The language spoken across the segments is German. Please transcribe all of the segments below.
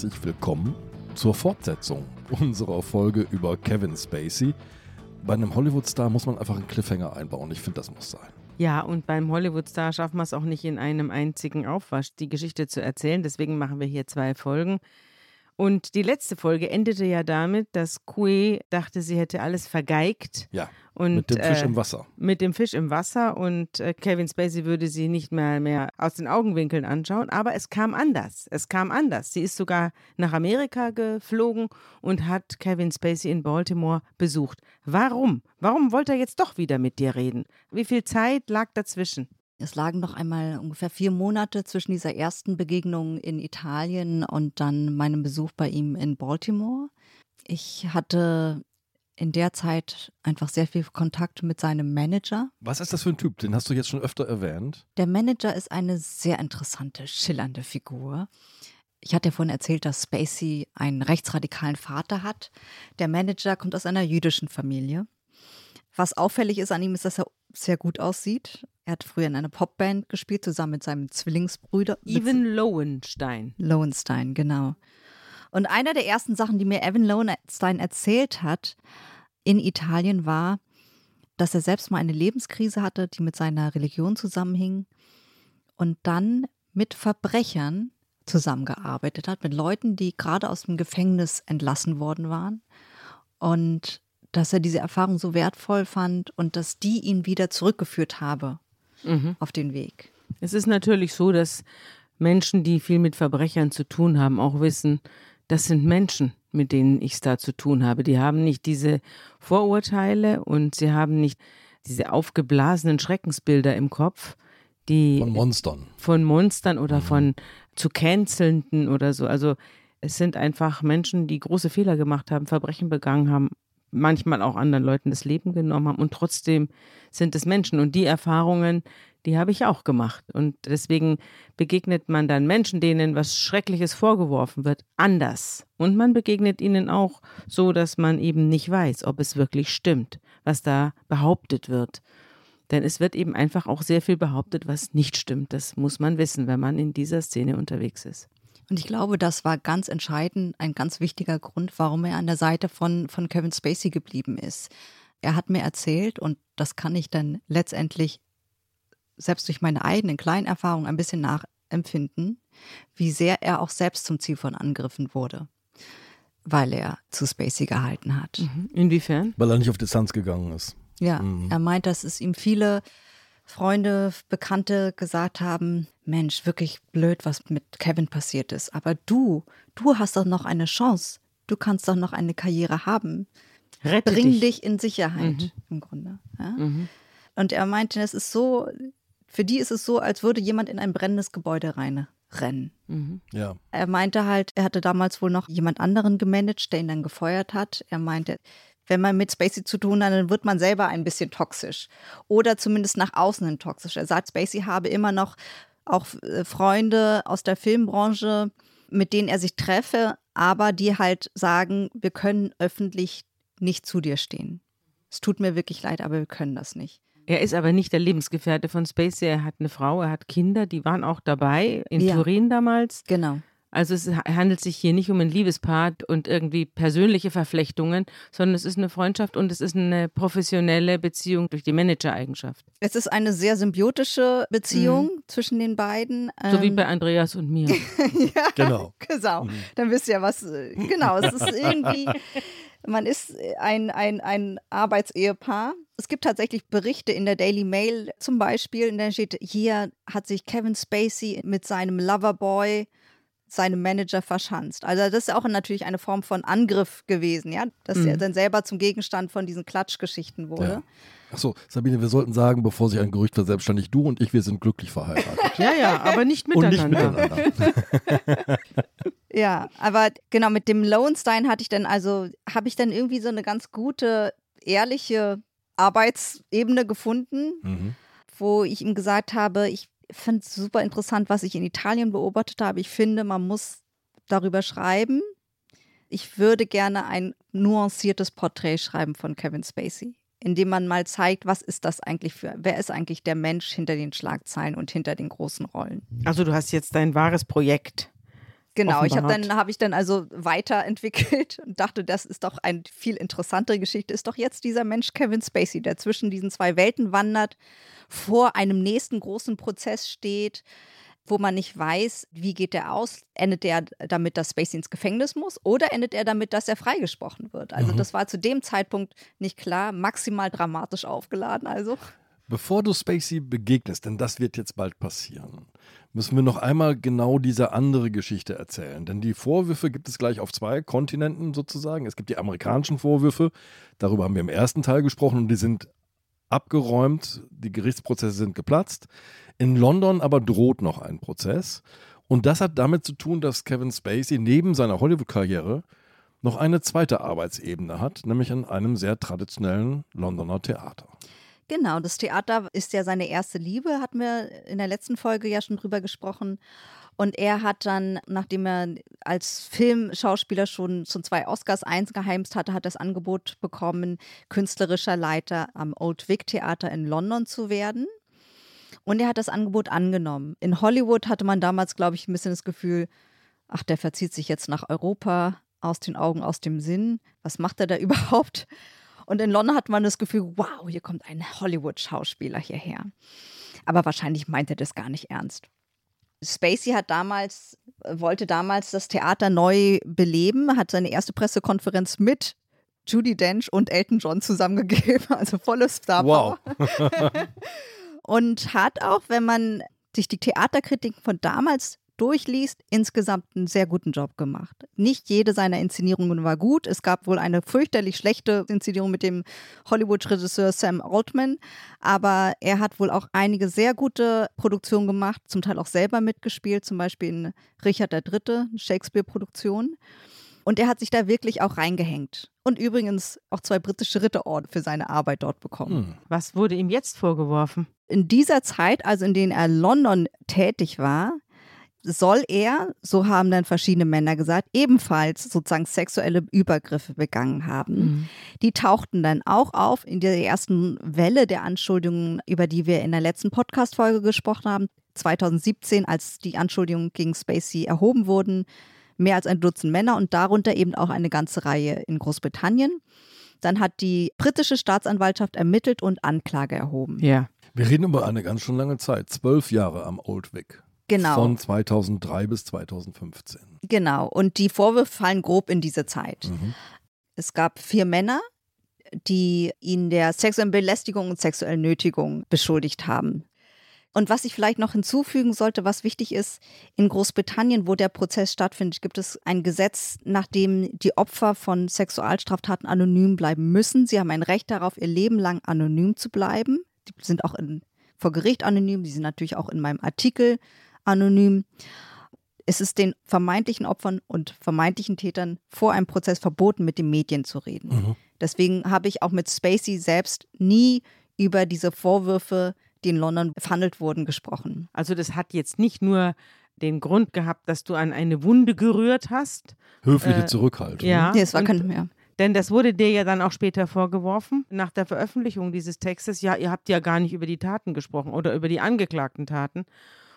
herzlich willkommen zur Fortsetzung unserer Folge über Kevin Spacey. Bei einem Hollywood-Star muss man einfach einen Cliffhanger einbauen. Ich finde, das muss sein. Ja, und beim Hollywood-Star schaffen wir es auch nicht in einem einzigen Aufwasch, die Geschichte zu erzählen. Deswegen machen wir hier zwei Folgen. Und die letzte Folge endete ja damit, dass Kui dachte, sie hätte alles vergeigt. Ja. Und, mit dem Fisch äh, im Wasser. Mit dem Fisch im Wasser und äh, Kevin Spacey würde sie nicht mehr, mehr aus den Augenwinkeln anschauen. Aber es kam anders. Es kam anders. Sie ist sogar nach Amerika geflogen und hat Kevin Spacey in Baltimore besucht. Warum? Warum wollte er jetzt doch wieder mit dir reden? Wie viel Zeit lag dazwischen? Es lagen noch einmal ungefähr vier Monate zwischen dieser ersten Begegnung in Italien und dann meinem Besuch bei ihm in Baltimore. Ich hatte in der Zeit einfach sehr viel Kontakt mit seinem Manager. Was ist das für ein Typ? Den hast du jetzt schon öfter erwähnt. Der Manager ist eine sehr interessante, schillernde Figur. Ich hatte ja vorhin erzählt, dass Spacey einen rechtsradikalen Vater hat. Der Manager kommt aus einer jüdischen Familie. Was auffällig ist an ihm, ist, dass er sehr gut aussieht. Er hat früher in einer Popband gespielt, zusammen mit seinem Zwillingsbruder. Evan Lowenstein. Lowenstein, genau. Und einer der ersten Sachen, die mir Evan Lowenstein erzählt hat in Italien, war, dass er selbst mal eine Lebenskrise hatte, die mit seiner Religion zusammenhing und dann mit Verbrechern zusammengearbeitet hat, mit Leuten, die gerade aus dem Gefängnis entlassen worden waren. Und dass er diese Erfahrung so wertvoll fand und dass die ihn wieder zurückgeführt habe Mhm. auf den Weg. Es ist natürlich so, dass Menschen, die viel mit Verbrechern zu tun haben, auch wissen, das sind Menschen, mit denen ich es da zu tun habe. Die haben nicht diese Vorurteile und sie haben nicht diese aufgeblasenen Schreckensbilder im Kopf, die Von Monstern. von Monstern oder Mhm. von zu cancelnden oder so. Also es sind einfach Menschen, die große Fehler gemacht haben, Verbrechen begangen haben, manchmal auch anderen Leuten das Leben genommen haben und trotzdem sind es Menschen. Und die Erfahrungen, die habe ich auch gemacht. Und deswegen begegnet man dann Menschen, denen was Schreckliches vorgeworfen wird, anders. Und man begegnet ihnen auch so, dass man eben nicht weiß, ob es wirklich stimmt, was da behauptet wird. Denn es wird eben einfach auch sehr viel behauptet, was nicht stimmt. Das muss man wissen, wenn man in dieser Szene unterwegs ist. Und ich glaube, das war ganz entscheidend, ein ganz wichtiger Grund, warum er an der Seite von, von Kevin Spacey geblieben ist. Er hat mir erzählt, und das kann ich dann letztendlich selbst durch meine eigenen kleinen Erfahrungen ein bisschen nachempfinden, wie sehr er auch selbst zum Ziel von Angriffen wurde, weil er zu Spacey gehalten hat. Inwiefern? Weil er nicht auf Distanz gegangen ist. Ja, Mhm. er meint, dass es ihm viele Freunde, Bekannte gesagt haben, Mensch, wirklich blöd, was mit Kevin passiert ist. Aber du, du hast doch noch eine Chance. Du kannst doch noch eine Karriere haben. Rette Bring dich. dich. in Sicherheit im Grunde. Ja? Und er meinte, es ist so, für die ist es so, als würde jemand in ein brennendes Gebäude reinrennen. Ja. Er meinte halt, er hatte damals wohl noch jemand anderen gemanagt, der ihn dann gefeuert hat. Er meinte, wenn man mit Spacey zu tun hat, dann wird man selber ein bisschen toxisch. Oder zumindest nach außen hin toxisch. Er sagt, Spacey habe immer noch auch äh, Freunde aus der Filmbranche, mit denen er sich treffe, aber die halt sagen, wir können öffentlich nicht zu dir stehen. Es tut mir wirklich leid, aber wir können das nicht. Er ist aber nicht der Lebensgefährte von Spacey. Er hat eine Frau, er hat Kinder, die waren auch dabei in Ja. Turin damals. Genau. Also es handelt sich hier nicht um ein Liebespaar und irgendwie persönliche Verflechtungen, sondern es ist eine Freundschaft und es ist eine professionelle Beziehung durch die Managereigenschaft. Es ist eine sehr symbiotische Beziehung zwischen den beiden. So wie Ähm, bei Andreas und mir. ja, Genau. Genau. Dann wisst ihr, was. äh, Genau, es ist irgendwie. Man ist ein, ein, ein Arbeitsehepaar. Es gibt tatsächlich Berichte in der Daily Mail zum Beispiel, in der steht, hier hat sich Kevin Spacey mit seinem Loverboy, seinem Manager verschanzt. Also das ist auch natürlich eine Form von Angriff gewesen, ja, dass er dann selber zum Gegenstand von diesen Klatschgeschichten wurde. Ja. Achso, Sabine, wir sollten sagen, bevor sich ein Gerücht verselbstständigt, du und ich, wir sind glücklich verheiratet. Ja, ja, aber nicht und nicht miteinander. Ja, aber genau mit dem Lowenstein hatte ich dann also, habe ich dann irgendwie so eine ganz gute, ehrliche Arbeitsebene gefunden, Mhm. wo ich ihm gesagt habe, ich finde es super interessant, was ich in Italien beobachtet habe. Ich finde, man muss darüber schreiben. Ich würde gerne ein nuanciertes Porträt schreiben von Kevin Spacey. indem man mal zeigt, was ist das eigentlich für, wer ist eigentlich der Mensch hinter den Schlagzeilen und hinter den großen Rollen. Also du hast jetzt dein wahres Projekt. Genau, ich habe dann habe ich dann also weiterentwickelt und dachte, das ist doch eine viel interessantere Geschichte. Ist doch jetzt dieser Mensch Kevin Spacey, der zwischen diesen zwei Welten wandert, vor einem nächsten großen Prozess steht, wo man nicht weiß, wie geht der aus? Endet der damit, dass Spacey ins Gefängnis muss oder endet er damit, dass er freigesprochen wird? Also das war zu dem Zeitpunkt nicht klar, maximal dramatisch aufgeladen also. Bevor du Spacey begegnest, denn das wird jetzt bald passieren, müssen wir noch einmal genau diese andere Geschichte erzählen. Denn die Vorwürfe gibt es gleich auf zwei Kontinenten sozusagen. Es gibt die amerikanischen Vorwürfe, darüber haben wir im ersten Teil gesprochen und die sind abgeräumt, die Gerichtsprozesse sind geplatzt. In London aber droht noch ein Prozess. Und das hat damit zu tun, dass Kevin Spacey neben seiner Hollywood-Karriere noch eine zweite Arbeitsebene hat, nämlich an einem sehr traditionellen Londoner Theater. Genau, das Theater ist ja seine erste Liebe, hatten wir in der letzten Folge ja schon drüber gesprochen. Und er hat dann, nachdem er als Filmschauspieler schon, schon zwei Oscars eingeheimst hatte, hat das Angebot bekommen, künstlerischer Leiter am Old Vic Theater in London zu werden. Und er hat das Angebot angenommen. In Hollywood hatte man damals, glaube ich, ein bisschen das Gefühl, ach, der verzieht sich jetzt nach Europa, aus den Augen, aus dem Sinn. Was macht er da überhaupt? Und in London hat man das Gefühl, wow, hier kommt ein Hollywood-Schauspieler hierher. Aber wahrscheinlich meint er das gar nicht ernst. Spacey hat damals, wollte damals das Theater neu beleben, hat seine erste Pressekonferenz mit Judy Dench und Elton John zusammengegeben, also volles Star. Wow. Und hat auch, wenn man sich die Theaterkritiken von damals durchliest, insgesamt einen sehr guten Job gemacht. Nicht jede seiner Inszenierungen war gut. Es gab wohl eine fürchterlich schlechte Inszenierung mit dem Hollywood-Regisseur Sam Altman, aber er hat wohl auch einige sehr gute Produktionen gemacht, zum Teil auch selber mitgespielt, zum Beispiel in Richard III., Shakespeare-Produktion. Und er hat sich da wirklich auch reingehängt. Und übrigens auch zwei britische Ritterorden für seine Arbeit dort bekommen. Hm. Was wurde ihm jetzt vorgeworfen? in dieser Zeit, also in denen er London tätig war, soll er, so haben dann verschiedene Männer gesagt, ebenfalls sozusagen sexuelle Übergriffe begangen haben. Mhm. Die tauchten dann auch auf in der ersten Welle der Anschuldigungen, über die wir in der letzten Podcast-Folge gesprochen haben, 2017, als die Anschuldigungen gegen Spacey erhoben wurden. Mehr als ein Dutzend Männer und darunter eben auch eine ganze Reihe in Großbritannien. Dann hat die britische Staatsanwaltschaft ermittelt und Anklage erhoben. Ja. Wir reden über eine ganz schön lange Zeit. Zwölf Jahre am Old Vic. Genau. Von 2003 bis 2015. Genau, und die Vorwürfe fallen grob in diese Zeit. Mhm. Es gab vier Männer, die ihn der sexuellen Belästigung und sexuellen Nötigung beschuldigt haben. Und was ich vielleicht noch hinzufügen sollte, was wichtig ist, in Großbritannien, wo der Prozess stattfindet, gibt es ein Gesetz, nach dem die Opfer von Sexualstraftaten anonym bleiben müssen. Sie haben ein Recht darauf, ihr Leben lang anonym zu bleiben. Die sind auch in, vor Gericht anonym, die sind natürlich auch in meinem Artikel anonym. Es ist den vermeintlichen Opfern und vermeintlichen Tätern vor einem Prozess verboten, mit den Medien zu reden. Mhm. Deswegen habe ich auch mit Spacey selbst nie über diese Vorwürfe, die in London verhandelt wurden, gesprochen. Also das hat jetzt nicht nur den Grund gehabt, dass du an eine Wunde gerührt hast. Höfliche Äh, Zurückhaltung. ja. Nee, es war kein mehr. Denn das wurde dir ja dann auch später vorgeworfen, nach der Veröffentlichung dieses Textes. Ja, ihr habt ja gar nicht über die Taten gesprochen oder über die angeklagten Taten.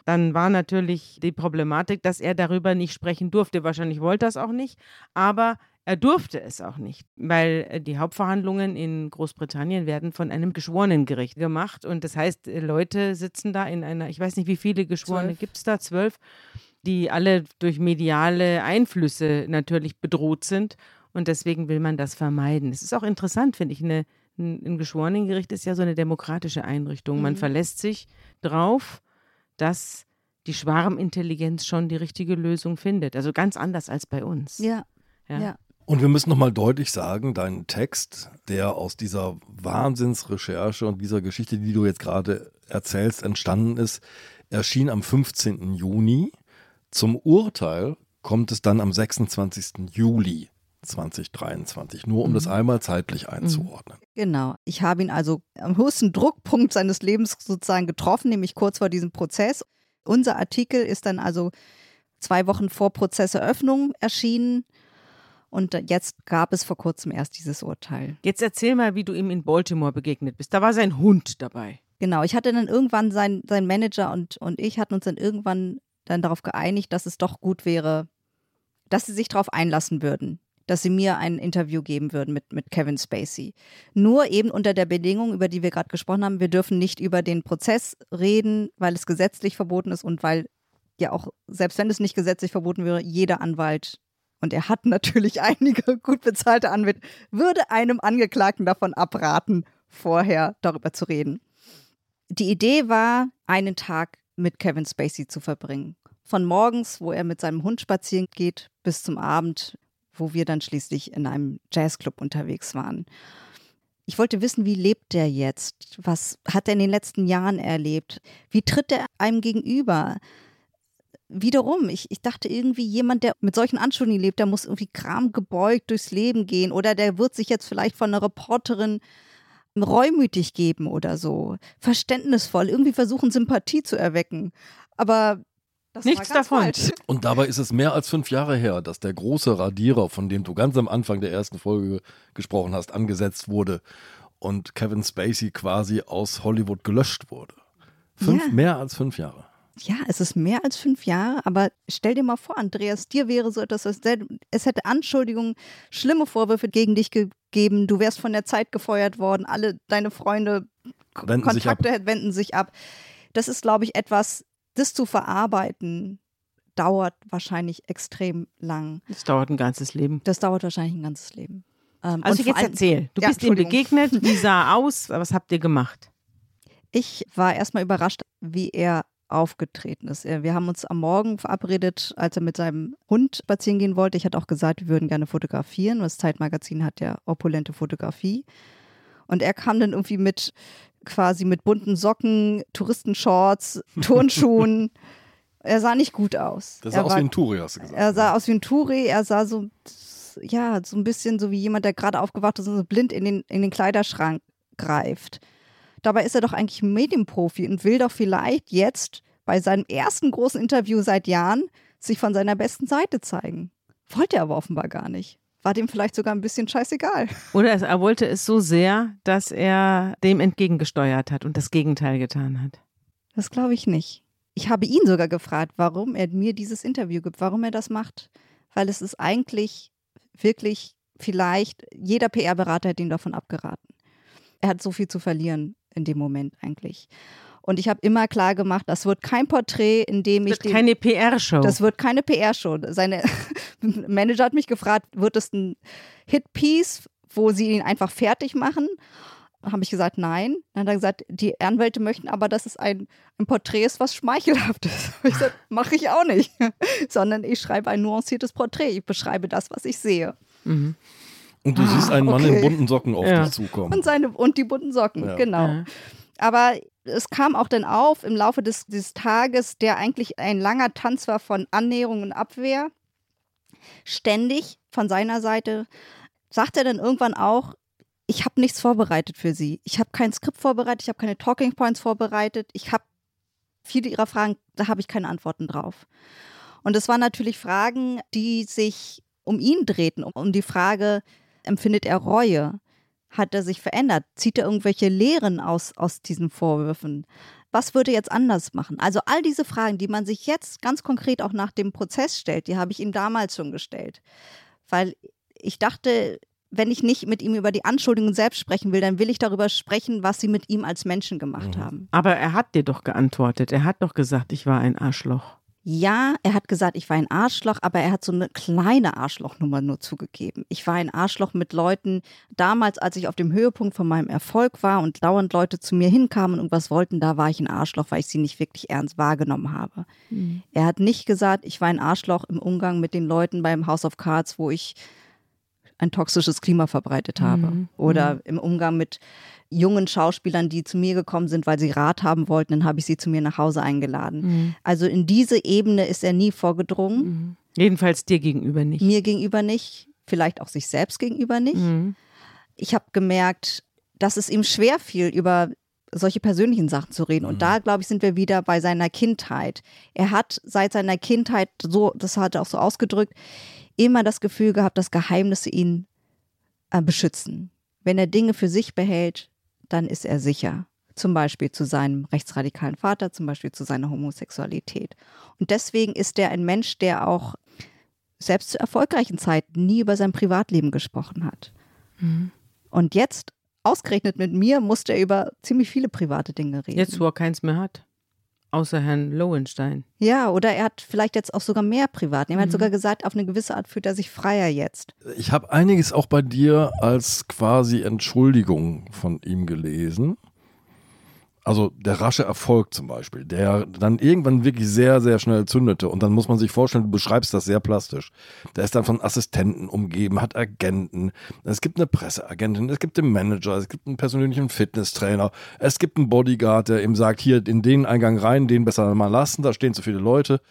Dann war natürlich die Problematik, dass er darüber nicht sprechen durfte. Wahrscheinlich wollte er es auch nicht, aber er durfte es auch nicht, weil äh, die Hauptverhandlungen in Großbritannien werden von einem Geschworenengericht gemacht. Und das heißt, äh, Leute sitzen da in einer, ich weiß nicht, wie viele Geschworene gibt es da, zwölf, die alle durch mediale Einflüsse natürlich bedroht sind. Und deswegen will man das vermeiden. Es ist auch interessant, finde ich. Eine, ein, ein Geschworenengericht ist ja so eine demokratische Einrichtung. Man Mhm. verlässt sich drauf, dass die Schwarmintelligenz schon die richtige Lösung findet. Also ganz anders als bei uns. Ja, Ja. ja. Und wir müssen nochmal deutlich sagen, dein Text, der aus dieser Wahnsinnsrecherche und dieser Geschichte, die du jetzt gerade erzählst, entstanden ist, erschien am 15. Juni. Zum Urteil kommt es dann am 26. Juli 2023, nur um das einmal zeitlich einzuordnen. Genau. Ich habe ihn also am höchsten Druckpunkt seines Lebens sozusagen getroffen, nämlich kurz vor diesem Prozess. Unser Artikel ist dann also zwei Wochen vor Prozesseröffnung erschienen. Und jetzt gab es vor kurzem erst dieses Urteil. Jetzt erzähl mal, wie du ihm in Baltimore begegnet bist. Da war sein Hund dabei. Genau, ich hatte dann irgendwann, sein, sein Manager und, und ich hatten uns dann irgendwann dann darauf geeinigt, dass es doch gut wäre, dass sie sich darauf einlassen würden, dass sie mir ein Interview geben würden mit, mit Kevin Spacey. Nur eben unter der Bedingung, über die wir gerade gesprochen haben, wir dürfen nicht über den Prozess reden, weil es gesetzlich verboten ist und weil ja auch, selbst wenn es nicht gesetzlich verboten wäre, jeder Anwalt, und er hat natürlich einige gut bezahlte Anwälte, würde einem Angeklagten davon abraten, vorher darüber zu reden. Die Idee war, einen Tag mit Kevin Spacey zu verbringen. Von morgens, wo er mit seinem Hund spazieren geht, bis zum Abend, wo wir dann schließlich in einem Jazzclub unterwegs waren. Ich wollte wissen, wie lebt er jetzt? Was hat er in den letzten Jahren erlebt? Wie tritt er einem gegenüber? Wiederum, ich, ich dachte irgendwie, jemand, der mit solchen Anschuldigungen lebt, der muss irgendwie kramgebeugt durchs Leben gehen oder der wird sich jetzt vielleicht von einer Reporterin reumütig geben oder so. Verständnisvoll, irgendwie versuchen, Sympathie zu erwecken. Aber das Nichts davon. Falsch. Und dabei ist es mehr als fünf Jahre her, dass der große Radierer, von dem du ganz am Anfang der ersten Folge gesprochen hast, angesetzt wurde und Kevin Spacey quasi aus Hollywood gelöscht wurde. Fünf, Ja. Mehr als fünf Jahre. Ja, es ist mehr als fünf Jahre, aber stell dir mal vor, Andreas, dir wäre so etwas, es hätte- es hätte Anschuldigungen, schlimme Vorwürfe gegen dich gegeben, du wärst von der Zeit gefeuert worden, alle deine Freunde, Wenden sich. Kontakte wenden sich ab. Das ist, glaube ich, etwas, das zu verarbeiten, dauert wahrscheinlich extrem lang. Das dauert ein ganzes Leben. Das dauert wahrscheinlich ein ganzes Leben. Ähm, Also jetzt erzähl. Du Ja, bist ihm begegnet. Wie sah er aus? Was habt ihr gemacht? Ich war erstmal überrascht, wie er aufgetreten ist. Wir haben uns am Morgen verabredet, als er mit seinem Hund spazieren gehen wollte. Ich hatte auch gesagt, wir würden gerne fotografieren. Das Zeitmagazin hat ja opulente Fotografie. Und er kam dann irgendwie mit quasi mit bunten Socken, Touristenshorts, Turnschuhen. er sah nicht gut aus. Das er sah aus war- wie ein Touri, hast du gesagt. er sah aus wie ein Touri, er sah so, ja, so ein bisschen so wie jemand, der gerade aufgewacht ist und so blind in den, in den Kleiderschrank greift. Dabei ist er doch eigentlich ein Medienprofi und will doch vielleicht jetzt bei seinem ersten großen Interview seit Jahren sich von seiner besten Seite zeigen. Wollte er aber offenbar gar nicht. War dem vielleicht sogar ein bisschen scheißegal. Oder es- er wollte es so sehr, dass er dem entgegengesteuert hat und das Gegenteil getan hat. Das glaube ich nicht. Ich habe ihn sogar gefragt, warum er mir dieses Interview gibt, warum er das macht. Weil es ist eigentlich wirklich vielleicht, jeder PR-Berater hätte ihm davon abgeraten. Er hat so viel zu verlieren in dem Moment eigentlich. Und ich habe immer klar gemacht, das wird kein Porträt, in dem ich Wird keine PR-Show. das wird keine PR-Show. Seine Manager hat mich gefragt, wird es ein Hit-Piece, wo sie ihn einfach fertig machen? Habe ich gesagt, nein. Dann hat er gesagt, die Anwälte möchten aber, dass es ein, ein Porträt ist, was schmeichelhaft ist. Habe ich gesagt, mache ich auch nicht. Sondern ich schreibe ein nuanciertes Porträt. Ich beschreibe das, was ich sehe. Mhm. Und du siehst einen Mann in okay. bunten Socken auf Ja. dich zukommen. Und, seine, und die bunten Socken, Ja. genau. Ja. Aber es kam auch dann auf im Laufe des, des Tages, der eigentlich ein langer Tanz war von Annäherung und Abwehr. Ständig von seiner Seite sagt er dann irgendwann auch, ich habe nichts vorbereitet für Sie. Ich habe kein Skript vorbereitet, ich habe keine Talking Points vorbereitet. Ich habe viele Ihrer Fragen, da habe ich keine Antworten drauf. Und es waren natürlich Fragen, die sich um ihn drehten, um, um die Frage, empfindet er Reue? Hat er sich verändert? Zieht er irgendwelche Lehren aus, aus diesen Vorwürfen? Was würde er jetzt anders machen? Also all diese Fragen, die man sich jetzt ganz konkret auch nach dem Prozess stellt, die habe ich ihm damals schon gestellt. Weil ich dachte, wenn ich nicht mit ihm über die Anschuldigungen selbst sprechen will, dann will ich darüber sprechen, was sie mit ihm als Menschen gemacht Mhm. haben. Aber er hat dir doch geantwortet. Er hat doch gesagt, ich war ein Arschloch. Ja, er hat gesagt, ich war ein Arschloch, aber er hat so eine kleine Arschlochnummer nur zugegeben. Ich war ein Arschloch mit Leuten. Damals, als ich auf dem Höhepunkt von meinem Erfolg war und dauernd Leute zu mir hinkamen und irgendwas wollten, da war ich ein Arschloch, weil ich sie nicht wirklich ernst wahrgenommen habe. Er hat nicht gesagt, ich war ein Arschloch im Umgang mit den Leuten beim House of Cards, wo ich ein toxisches Klima verbreitet habe. Mhm. Oder im Umgang mit jungen Schauspielern, die zu mir gekommen sind, weil sie Rat haben wollten, dann habe ich sie zu mir nach Hause eingeladen. Mhm. Also in diese Ebene ist er nie vorgedrungen. Mhm. Jedenfalls dir gegenüber nicht. Mir gegenüber nicht, vielleicht auch sich selbst gegenüber nicht. Mhm. Ich habe gemerkt, dass es ihm schwer fiel, über solche persönlichen Sachen zu reden. Und Mhm. da, glaube ich, sind wir wieder bei seiner Kindheit. Er hat seit seiner Kindheit, so, das hat er auch so ausgedrückt, immer das Gefühl gehabt, dass Geheimnisse ihn äh, beschützen. Wenn er Dinge für sich behält, dann ist er sicher. Zum Beispiel zu seinem rechtsradikalen Vater, zum Beispiel zu seiner Homosexualität. Und deswegen ist er ein Mensch, der auch selbst zu erfolgreichen Zeiten nie über sein Privatleben gesprochen hat. Und jetzt, ausgerechnet mit mir, musste er über ziemlich viele private Dinge reden. Jetzt, wo er keins mehr hat. Außer Herrn Lowenstein. Ja, oder er hat vielleicht jetzt auch sogar mehr privat. Er hat sogar gesagt, auf eine gewisse Art fühlt er sich freier jetzt. Ich habe einiges auch bei dir als quasi Entschuldigung von ihm gelesen. Also der rasche Erfolg zum Beispiel, der dann irgendwann wirklich sehr, sehr schnell zündete. Und dann muss man sich vorstellen, du beschreibst das sehr plastisch. Der ist dann von Assistenten umgeben, hat Agenten. Es gibt eine Presseagentin, es gibt einen Manager, es gibt einen persönlichen Fitnesstrainer, es gibt einen Bodyguard, der ihm sagt, hier in den Eingang rein, den besser mal lassen, da stehen zu viele Leute.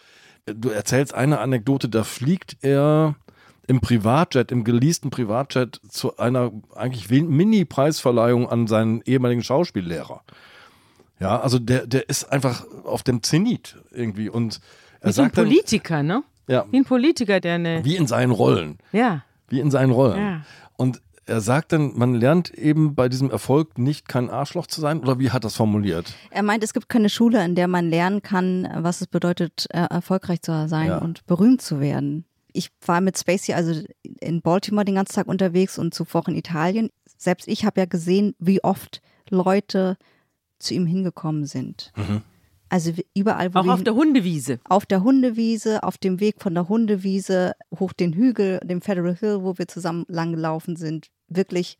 Du erzählst eine Anekdote, da fliegt er im Privatjet, im geleasten Privatjet zu einer eigentlich Mini-Preisverleihung an seinen ehemaligen Schauspiellehrer. Ja, also der, der ist einfach auf dem Zenit irgendwie und er Wie ein sagt dann, Politiker, ne? ja, Wie ein Politiker, der eine. wie in seinen Rollen, Ja. wie in seinen Rollen. Ja. Und er sagt dann, man lernt eben bei diesem Erfolg nicht kein Arschloch zu sein oder wie hat das formuliert? Er meint, es gibt keine Schule, in der man lernen kann, was es bedeutet, äh, erfolgreich zu sein Ja. und berühmt zu werden. Ich war mit Spacey also in Baltimore den ganzen Tag unterwegs und zuvor in Italien. Selbst ich habe ja gesehen, wie oft Leute zu ihm hingekommen sind. Also wie- überall, wo Auch wir auf hin- der Hundewiese. auf der Hundewiese, auf dem Weg von der Hundewiese hoch den Hügel, dem Federal Hill, wo wir zusammen lang gelaufen sind. Wirklich,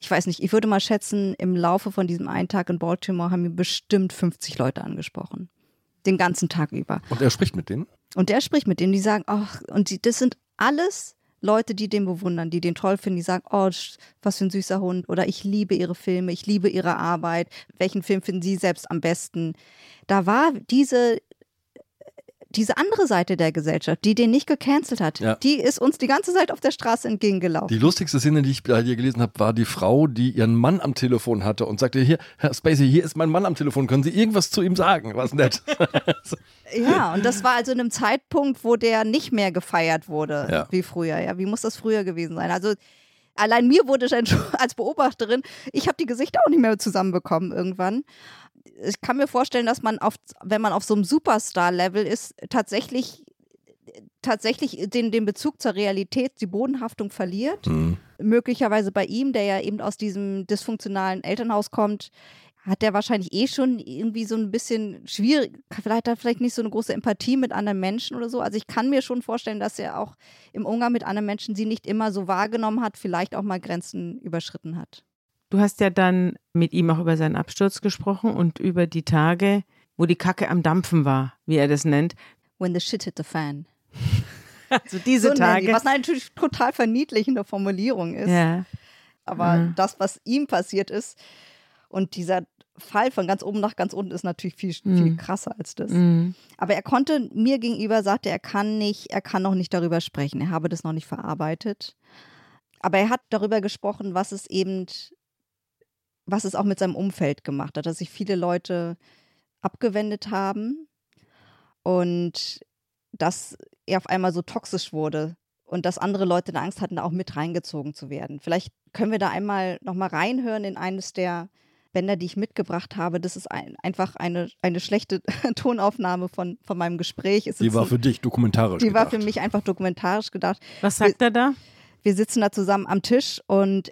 ich weiß nicht, ich würde mal schätzen, im Laufe von diesem einen Tag in Baltimore haben wir bestimmt 50 Leute angesprochen. Den ganzen Tag über. Und er spricht mit denen? Und der spricht mit denen, die sagen, ach, und die, das sind alles Leute, die den bewundern, die den toll finden, die sagen, oh, was für ein süßer Hund oder ich liebe ihre Filme, ich liebe ihre Arbeit, welchen Film finden sie selbst am besten. Da war diese, diese andere Seite der Gesellschaft, die den nicht gecancelt hat, Ja. die ist uns die ganze Zeit auf der Straße entgegengelaufen. Die lustigste Szene, die ich bei dir gelesen habe, war die Frau, die ihren Mann am Telefon hatte und sagte, hier, Herr Spacey, hier ist mein Mann am Telefon, können Sie irgendwas zu ihm sagen? Was nett. Ja, und das war also in einem Zeitpunkt, wo der nicht mehr gefeiert wurde, Ja. wie früher. Ja, wie muss das früher gewesen sein? Also allein mir wurde schon als Beobachterin, ich habe die Gesichter auch nicht mehr zusammenbekommen irgendwann. Ich kann mir vorstellen, dass man auf, wenn man auf so einem Superstar-Level ist, tatsächlich tatsächlich den, den Bezug zur Realität, die Bodenhaftung verliert. Hm. Möglicherweise bei ihm, der ja eben aus diesem dysfunktionalen Elternhaus kommt, hat der wahrscheinlich eh schon irgendwie so ein bisschen schwierig, vielleicht hat er vielleicht nicht so eine große Empathie mit anderen Menschen oder so. Also ich kann mir schon vorstellen, dass er auch im Umgang mit anderen Menschen sie nicht immer so wahrgenommen hat, vielleicht auch mal Grenzen überschritten hat. Du hast ja dann mit ihm auch über seinen Absturz gesprochen und über die Tage, wo die Kacke am Dampfen war, wie er das nennt. When the shit hit the fan. Also diese so nennen die, Tage. was natürlich total verniedlichende Formulierung ist. Ja. Aber Mhm. das, was ihm passiert ist und dieser Fall von ganz oben nach ganz unten ist natürlich viel, viel Mhm. krasser als das. Mhm. Aber er konnte mir gegenüber, sagte er, kann nicht, er kann noch nicht darüber sprechen. Er habe das noch nicht verarbeitet. Aber er hat darüber gesprochen, was es eben, was es auch mit seinem Umfeld gemacht hat, dass sich viele Leute abgewendet haben und dass er auf einmal so toxisch wurde und dass andere Leute da Angst hatten, da auch mit reingezogen zu werden. Vielleicht können wir da einmal nochmal reinhören in eines der Bänder, die ich mitgebracht habe. Das ist ein, einfach eine, eine schlechte Tonaufnahme von, von meinem Gespräch. Es Die war für dich dokumentarisch die war gedacht. für mich einfach dokumentarisch gedacht. Was sagt er da? Wir sitzen da zusammen am Tisch und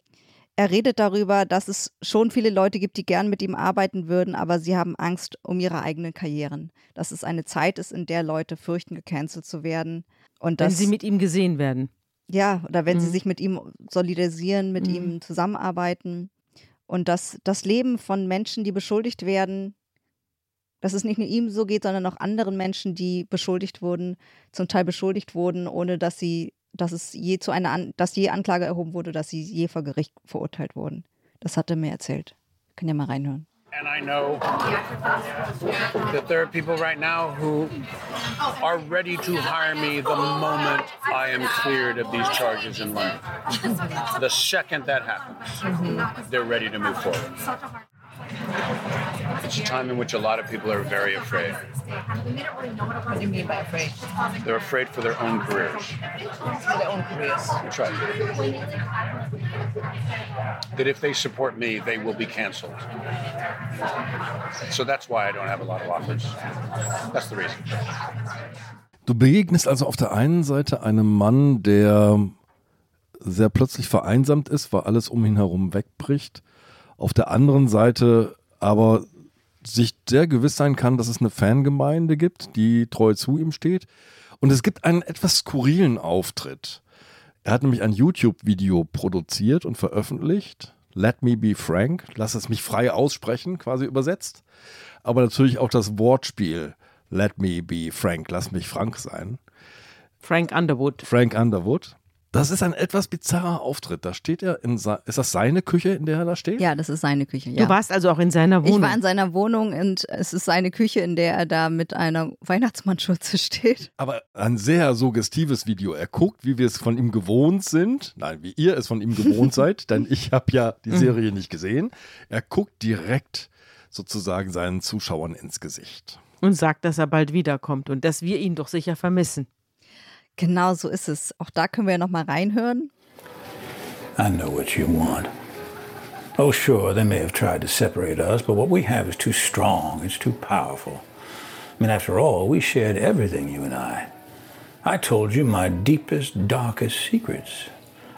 er redet darüber, dass es schon viele Leute gibt, die gern mit ihm arbeiten würden, aber sie haben Angst um ihre eigenen Karrieren. Dass es eine Zeit ist, in der Leute fürchten, gecancelt zu werden. Und Wenn dass, sie mit ihm gesehen werden. ja, oder wenn sie Mhm. sich mit ihm solidarisieren, mit Mhm. ihm zusammenarbeiten. Und dass das Leben von Menschen, die beschuldigt werden, dass es nicht nur ihm so geht, sondern auch anderen Menschen, die beschuldigt wurden, zum Teil beschuldigt wurden, ohne dass sie, dass es je zu einer, An dass je Anklage erhoben wurde, dass sie je vor Gericht verurteilt wurden. Das hat er mir erzählt. Können ja mal reinhören. And I know that there are people right now who are ready to hire me the moment I am cleared of these charges in London. The second that happens, they're ready to move forward. It's a time in which a lot of people are very afraid. What do you mean by afraid? They're afraid for their own careers. For their own careers. That's right. That if they support me, they will be canceled. So that's why I don't have a lot of offers. That's the reason. Du begegnest also auf der einen Seite einem Mann, der sehr plötzlich vereinsamt ist, weil alles um ihn herum wegbricht. Auf der anderen Seite aber sich sehr gewiss sein kann, dass es eine Fangemeinde gibt, die treu zu ihm steht. Und es gibt einen etwas skurrilen Auftritt. Er hat nämlich ein YouTube-Video produziert und veröffentlicht. Let me be frank. Lass es mich frei aussprechen, quasi übersetzt. Aber natürlich auch das Wortspiel. Let me be frank. Lass mich frank sein. Frank Underwood. Frank Underwood. Das ist ein etwas bizarrer Auftritt. Da steht er in, ist das seine Küche, in der er da steht? Ja, das ist seine Küche. Ja. Du warst also auch in seiner Wohnung. Ich war in seiner Wohnung und es ist seine Küche, in der er da mit einer Weihnachtsmannschürze steht. Aber ein sehr suggestives Video. Er guckt, wie wir es von ihm gewohnt sind. Nein, wie ihr es von ihm gewohnt seid, denn ich habe ja die Serie nicht gesehen. Er guckt direkt sozusagen seinen Zuschauern ins Gesicht. und sagt, dass er bald wiederkommt und dass wir ihn doch sicher vermissen. Genau so ist es. Auch da können wir ja noch mal reinhören. I know what you want. Oh, sure, they may have tried to separate us, but what we have is too strong, it's too powerful. I mean, after all, we shared everything, you and I. I told you my deepest, darkest secrets.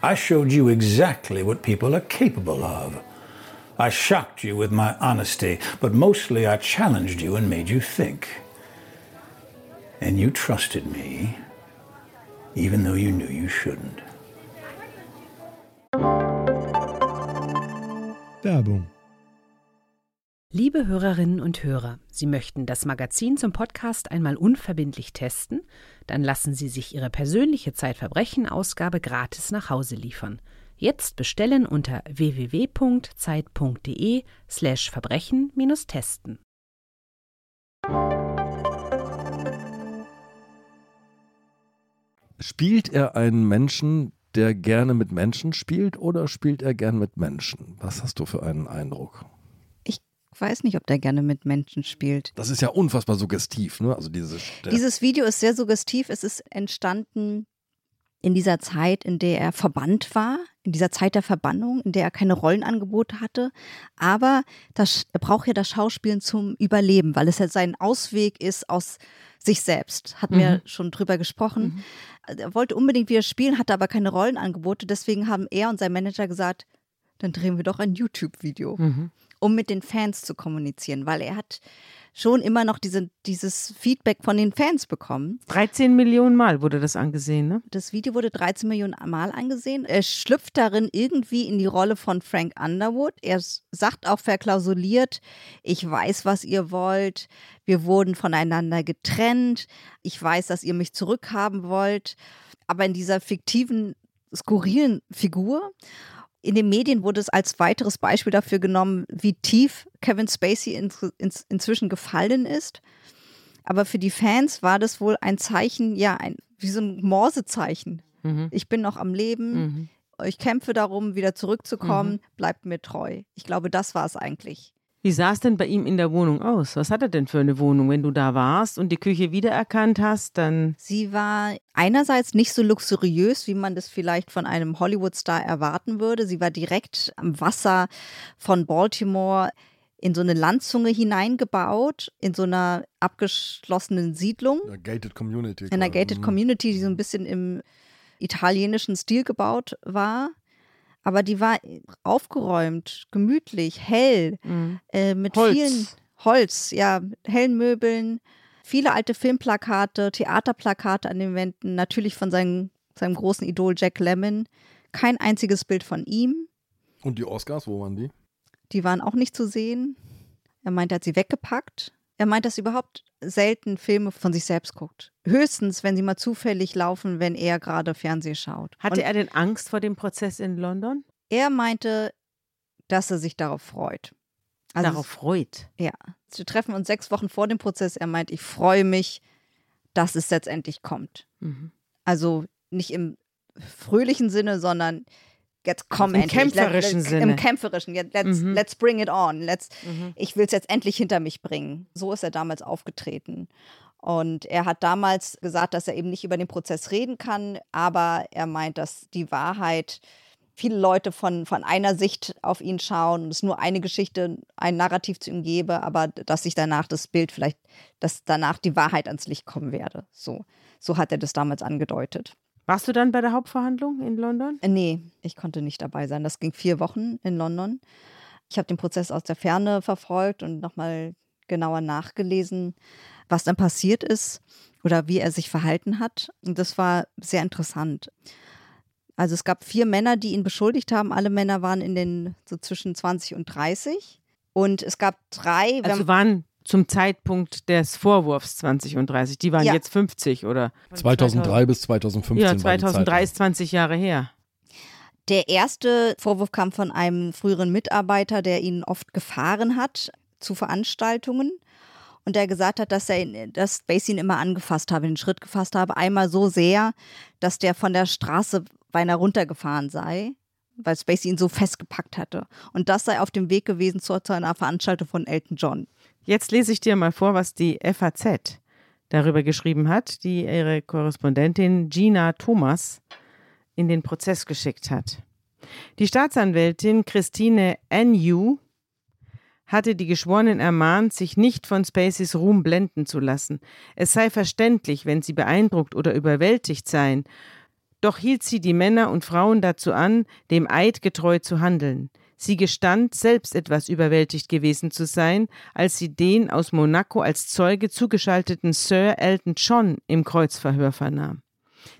I showed you exactly what people are capable of. I shocked you with my honesty, but mostly I challenged you and made you think. And you trusted me, even though you knew you shouldn't. Werbung. Liebe Hörerinnen und Hörer, Sie möchten das Magazin zum Podcast einmal unverbindlich testen? Dann lassen Sie sich Ihre persönliche Zeitverbrechen-Ausgabe gratis nach Hause liefern. Jetzt bestellen unter www.zeit.de Spielt er einen Menschen, der gerne mit Menschen spielt, oder spielt er gern mit Menschen? Was hast du für einen Eindruck? Ich weiß nicht, ob der gerne mit Menschen spielt. Das ist ja unfassbar suggestiv, ne? Also diese der- Dieses Video ist sehr suggestiv. Es ist entstanden in dieser Zeit, in der er verbannt war, in dieser Zeit der Verbannung, in der er keine Rollenangebote hatte. Aber das, er braucht ja das Schauspielen zum Überleben, weil es ja sein Ausweg ist aus sich selbst. Hatten wir schon drüber gesprochen. Er wollte unbedingt wieder spielen, hatte aber keine Rollenangebote. Deswegen haben er und sein Manager gesagt, dann drehen wir doch ein YouTube-Video, um mit den Fans zu kommunizieren, weil er hat schon immer noch diese, dieses Feedback von den Fans bekommen. 13 Millionen Mal wurde das angesehen, ne? Das Video wurde 13 Millionen Mal angesehen. Er schlüpft darin irgendwie in die Rolle von Frank Underwood. Er sagt auch verklausuliert, ich weiß, was ihr wollt. Wir wurden voneinander getrennt. Ich weiß, dass ihr mich zurückhaben wollt. Aber in dieser fiktiven, skurrilen Figur. In den Medien wurde es als weiteres Beispiel dafür genommen, wie tief Kevin Spacey in, in, inzwischen gefallen ist. Aber für die Fans war das wohl ein Zeichen, ja, ein, wie so ein Morsezeichen. Ich bin noch am Leben. Ich kämpfe darum, wieder zurückzukommen. Bleibt mir treu. Ich glaube, das war es eigentlich. Wie sah es denn bei ihm in der Wohnung aus? Was hat er denn für eine Wohnung? Wenn du da warst und die Küche wiedererkannt hast, dann Sie war einerseits nicht so luxuriös, wie man das vielleicht von einem Hollywood-Star erwarten würde. Sie war direkt am Wasser von Baltimore in so eine Landzunge hineingebaut, in so einer abgeschlossenen Siedlung. Ja, Gated Community. in einer. Gated Community, die so ein bisschen im italienischen Stil gebaut war. Aber die war aufgeräumt, gemütlich, hell, äh, mit Holz. vielen Holz, ja, hellen Möbeln, viele alte Filmplakate, Theaterplakate an den Wänden, natürlich von seinem, seinem großen Idol Jack Lemmon. Kein einziges Bild von ihm. Und die Oscars, wo waren die? Die waren auch nicht zu sehen. Er meint, er hat sie weggepackt. Er meint, dass er überhaupt selten Filme von sich selbst guckt. Höchstens, wenn sie mal zufällig laufen, wenn er gerade Fernsehen schaut. hatte Und er denn Angst vor dem Prozess in London? er meinte, dass er sich darauf freut. Also, Darauf freut. Ja. Wir treffen uns sechs Wochen vor dem Prozess. Er meint, ich freue mich, dass es letztendlich kommt. Mhm. Also nicht im fröhlichen Sinne, sondern jetzt komm Im endlich. kämpferischen Let- let- Sinne. Im kämpferischen. Jetzt, Let's, Mhm. let's bring it on. Let's, Mhm. Ich will es jetzt endlich hinter mich bringen. So ist er damals aufgetreten. Und er hat damals gesagt, dass er eben nicht über den Prozess reden kann, aber er meint, dass die Wahrheit viele Leute von, von einer Sicht auf ihn schauen und es nur eine Geschichte, ein Narrativ zu ihm gebe, aber dass sich danach das Bild vielleicht, dass danach die Wahrheit ans Licht kommen werde. So, so hat er das damals angedeutet. Warst du dann bei der Hauptverhandlung in London? Äh, Nee, ich konnte nicht dabei sein. Das ging vier Wochen in London. Ich habe den Prozess aus der Ferne verfolgt und nochmal genauer nachgelesen, was dann passiert ist oder wie er sich verhalten hat. Und das war sehr interessant. Also es gab vier Männer, die ihn beschuldigt haben. Alle Männer waren in den so zwischen 20 und 30. Und es gab drei. Also waren zum Zeitpunkt des Vorwurfs 20 und 30. Die waren Ja. jetzt 50 oder? 2003 bis 2015 Ja, war die 2003 Zeit. ist 20 Jahre her. Der erste Vorwurf kam von einem früheren Mitarbeiter, der ihn oft gefahren hat zu Veranstaltungen und der gesagt hat, dass er ihn, dass Spacey ihn immer angefasst habe, den Schritt gefasst habe, einmal so sehr, dass der von der Straße beinahe runtergefahren sei, weil Spacey ihn so festgepackt hatte. Und das sei auf dem Weg gewesen zu, zu einer Veranstaltung von Elton John. Jetzt lese ich dir mal vor, was die FAZ darüber geschrieben hat, die ihre Korrespondentin Gina Thomas in den Prozess geschickt hat. Die Staatsanwältin Christine N.U. hatte die Geschworenen ermahnt, sich nicht von Spaceys Ruhm blenden zu lassen. Es sei verständlich, wenn sie beeindruckt oder überwältigt seien, doch hielt sie die Männer und Frauen dazu an, dem Eid getreu zu handeln. Sie gestand, selbst etwas überwältigt gewesen zu sein, als sie den aus Monaco als Zeuge zugeschalteten Sir Elton John im Kreuzverhör vernahm.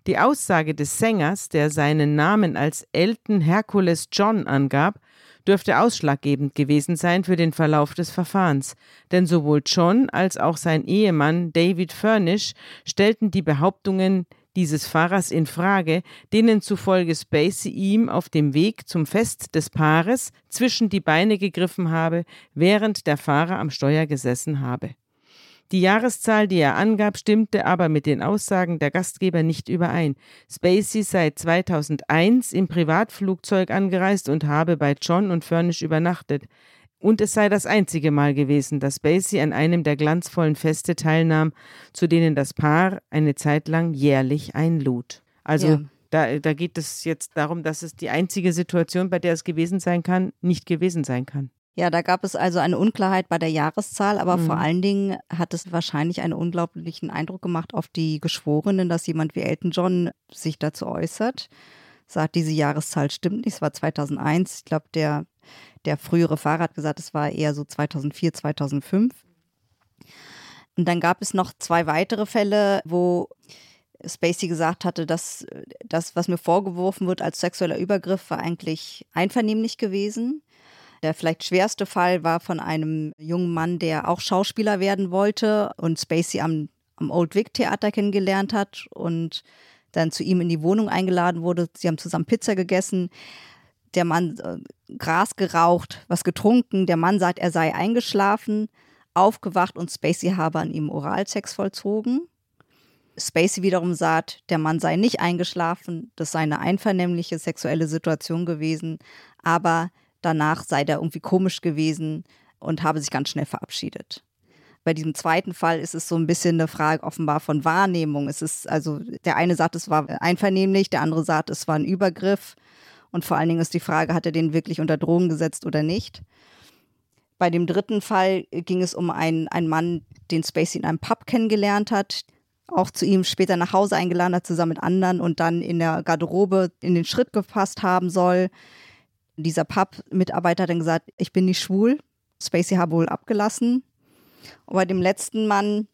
Die Aussage des Sängers, der seinen Namen als Elton Hercules John angab, dürfte ausschlaggebend gewesen sein für den Verlauf des Verfahrens, denn sowohl John als auch sein Ehemann David Furnish stellten die Behauptungen dieses Fahrers in Frage, denen zufolge Spacey ihm auf dem Weg zum Fest des Paares zwischen die Beine gegriffen habe, während der Fahrer am Steuer gesessen habe. Die Jahreszahl, die er angab, stimmte aber mit den Aussagen der Gastgeber nicht überein. Spacey sei 2001 im Privatflugzeug angereist und habe bei John und Furnish übernachtet. Und es sei das einzige Mal gewesen, dass Spacey an einem der glanzvollen Feste teilnahm, zu denen das Paar eine Zeit lang jährlich einlud. Also Ja. da, da geht es jetzt darum, dass es die einzige Situation, bei der es gewesen sein kann, nicht gewesen sein kann. Ja, da gab es also eine Unklarheit bei der Jahreszahl, aber Mhm. vor allen Dingen hat es wahrscheinlich einen unglaublichen Eindruck gemacht auf die Geschworenen, dass jemand wie Elton John sich dazu äußert. Sagt, diese Jahreszahl stimmt nicht, es war 2001. Ich glaube, der, der frühere Fahrer hat gesagt, es war eher so 2004, 2005. Und dann gab es noch zwei weitere Fälle, wo Spacey gesagt hatte, dass das, was mir vorgeworfen wird als sexueller Übergriff, war eigentlich einvernehmlich gewesen. Der vielleicht schwerste Fall war von einem jungen Mann, der auch Schauspieler werden wollte und Spacey am, am Old Vic Theater kennengelernt hat und dann zu ihm in die Wohnung eingeladen wurde. Sie haben zusammen Pizza gegessen. Der Mann äh, Gras geraucht, was getrunken. Der Mann sagt, er sei eingeschlafen, aufgewacht und Spacey habe an ihm Oralsex vollzogen. Spacey wiederum sagt, der Mann sei nicht eingeschlafen, das sei eine einvernehmliche sexuelle Situation gewesen, aber danach sei der irgendwie komisch gewesen und habe sich ganz schnell verabschiedet. Bei diesem zweiten Fall ist es so ein bisschen eine Frage offenbar von Wahrnehmung. Es ist also, der eine sagt, es war einvernehmlich, der andere sagt, es war ein Übergriff. Und vor allen Dingen ist die Frage, hat er den wirklich unter Drogen gesetzt oder nicht? Bei dem dritten Fall ging es um einen, einen Mann, den Spacey in einem Pub kennengelernt hat, auch zu ihm später nach Hause eingeladen hat, zusammen mit anderen und dann in der Garderobe in den Schritt gepasst haben soll. Dieser Pub-Mitarbeiter hat dann gesagt, ich bin nicht schwul. Spacey habe wohl abgelassen. Und bei dem letzten Mann